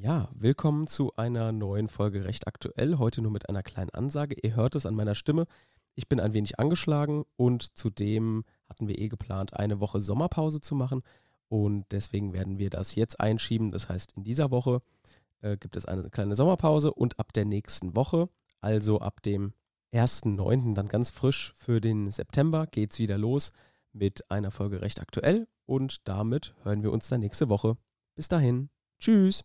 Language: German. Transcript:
Ja, willkommen zu einer neuen Folge recht aktuell. Heute nur mit einer kleinen Ansage. Ihr hört es an meiner Stimme. Ich bin ein wenig angeschlagen und zudem hatten wir eh geplant, eine Woche Sommerpause zu machen. Und deswegen werden wir das jetzt einschieben. Das heißt, in dieser Woche äh, gibt es eine kleine Sommerpause und ab der nächsten Woche, also ab dem 1.9. dann ganz frisch für den September, geht es wieder los mit einer Folge recht aktuell. Und damit hören wir uns dann nächste Woche. Bis dahin. Tschüss.